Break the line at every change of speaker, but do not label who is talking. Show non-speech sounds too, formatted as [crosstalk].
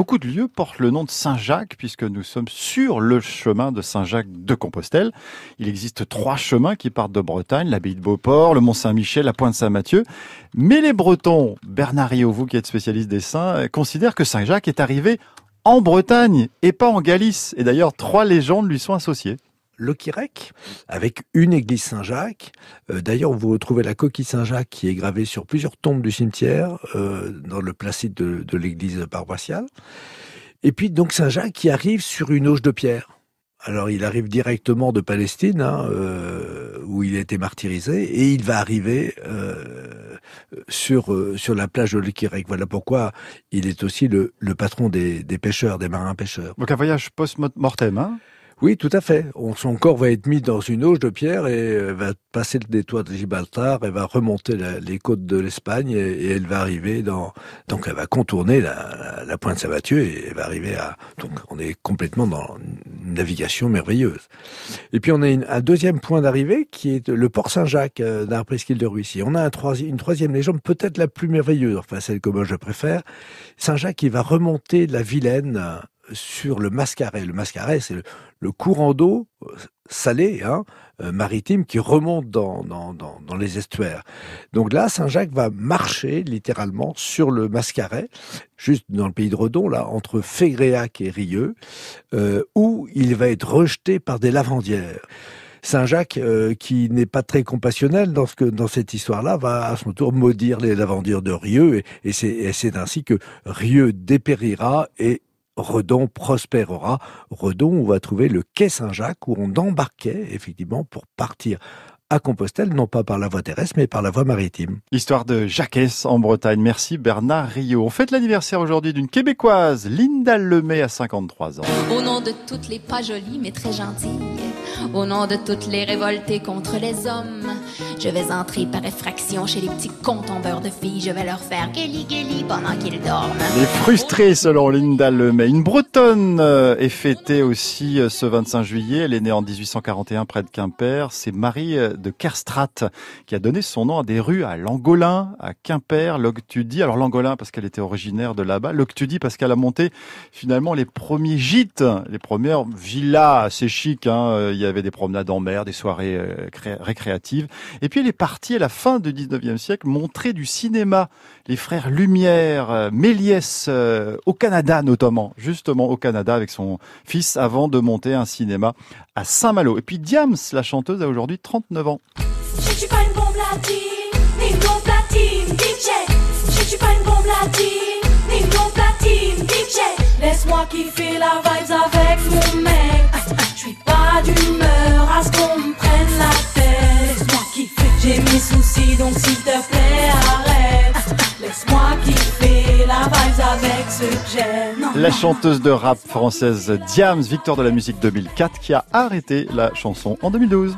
beaucoup de lieux portent le nom de Saint-Jacques puisque nous sommes sur le chemin de Saint-Jacques de Compostelle. Il existe trois chemins qui partent de Bretagne, l'abbaye de Beauport, le Mont-Saint-Michel, la Pointe Saint-Mathieu. Mais les Bretons, Bernard Rio, vous qui êtes spécialiste des saints, considèrent que Saint-Jacques est arrivé en Bretagne et pas en Galice. Et d'ailleurs, trois légendes lui sont associées
le Quirec, avec une église Saint-Jacques. Euh, d'ailleurs, vous retrouvez la coquille Saint-Jacques qui est gravée sur plusieurs tombes du cimetière, euh, dans le placide de, l'église paroissiale. Et puis donc Saint-Jacques qui arrive sur une auge de pierre. Alors il arrive directement de Palestine, hein, euh, où il a été martyrisé, et il va arriver sur sur la plage de l'Quirec. Voilà pourquoi il est aussi le, patron des, des pêcheurs, des marins pêcheurs.
Donc un voyage post-mortem, hein?
Oui, tout à fait. Son corps va être mis dans une auge de pierre et euh, va passer le détroit de Gibraltar et va remonter les côtes de l'Espagne et, elle va arriver dans. Donc, elle va contourner la, pointe Saint-Mathieu et elle va arriver à. Donc, on est complètement dans une navigation merveilleuse. Et puis, on a un deuxième point d'arrivée qui est le port Saint-Jacques euh, d'un presqu'île de Ruissy. On a un une troisième légende, peut-être la plus merveilleuse, enfin celle que moi je préfère. Saint-Jacques qui va remonter la Vilaine sur le Mascaret. Le Mascaret, c'est le, courant d'eau euh, salé, hein, euh, maritime, qui remonte dans, dans, les estuaires. Donc là, Saint-Jacques va marcher littéralement sur le Mascaret, juste dans le pays de Redon, là, entre Fégréac et Rieux, euh, où il va être rejeté par des lavandières. Saint-Jacques, qui n'est pas très compassionnel dans, ce que, dans cette histoire-là, va à son tour maudire les lavandières de Rieux, et, et c'est ainsi que Rieux dépérira et Redon prospérera. Redon, on va trouver le quai Saint-Jacques où on embarquait effectivement pour partir à Compostelle, non pas par la voie terrestre, mais par la voie maritime.
Histoire de Jacques en Bretagne. Merci Bernard Rio. On fête l'anniversaire aujourd'hui d'une Québécoise, Linda Lemay, à 53 ans.
Au nom de toutes les pas jolies mais très gentilles, au nom de toutes les révoltées contre les hommes, je vais entrer par effraction chez les petits comptes en beurre de filles. Je vais leur faire guéli guéli pendant qu'ils dorment.
Les frustrés selon Linda Lemay. Une Bretonne euh, est fêtée aussi euh, ce 25 juillet. Elle est née en 1841 près de Quimper. C'est Marie euh, de Kerstrat qui a donné son nom à des rues à Langolin, à Quimper, Loctudie. Alors Langolin parce qu'elle était originaire de là-bas, Loctudie parce qu'elle a monté finalement les premiers gîtes, les premières villas assez chic. Hein. Il y avait des promenades en mer, des soirées euh, récréatives. Et puis elle est partie à la fin du 19e siècle montrer du cinéma. Les frères Lumière, euh, Méliès, euh, au Canada notamment, justement au Canada avec son fils avant de monter un cinéma à Saint-Malo. Et puis Diams, la chanteuse, a aujourd'hui 39 ans.
Je suis pas une bombe latine, ni une bombe platine, DJ. Je suis pas une bombe latine, ni une bombe platine, DJ. Laisse-moi kiffer la vibes avec mon mec. [laughs] Je suis pas d'humeur à ce qu'on me prenne la tête. Laisse-moi kiffer, j'ai mes soucis donc s'il te plaît arrête. [laughs] Laisse-moi kiffer la vibes avec ce que j'aime.
La chanteuse de rap française Diams, victoire de la musique 2004, qui a arrêté la chanson en 2012.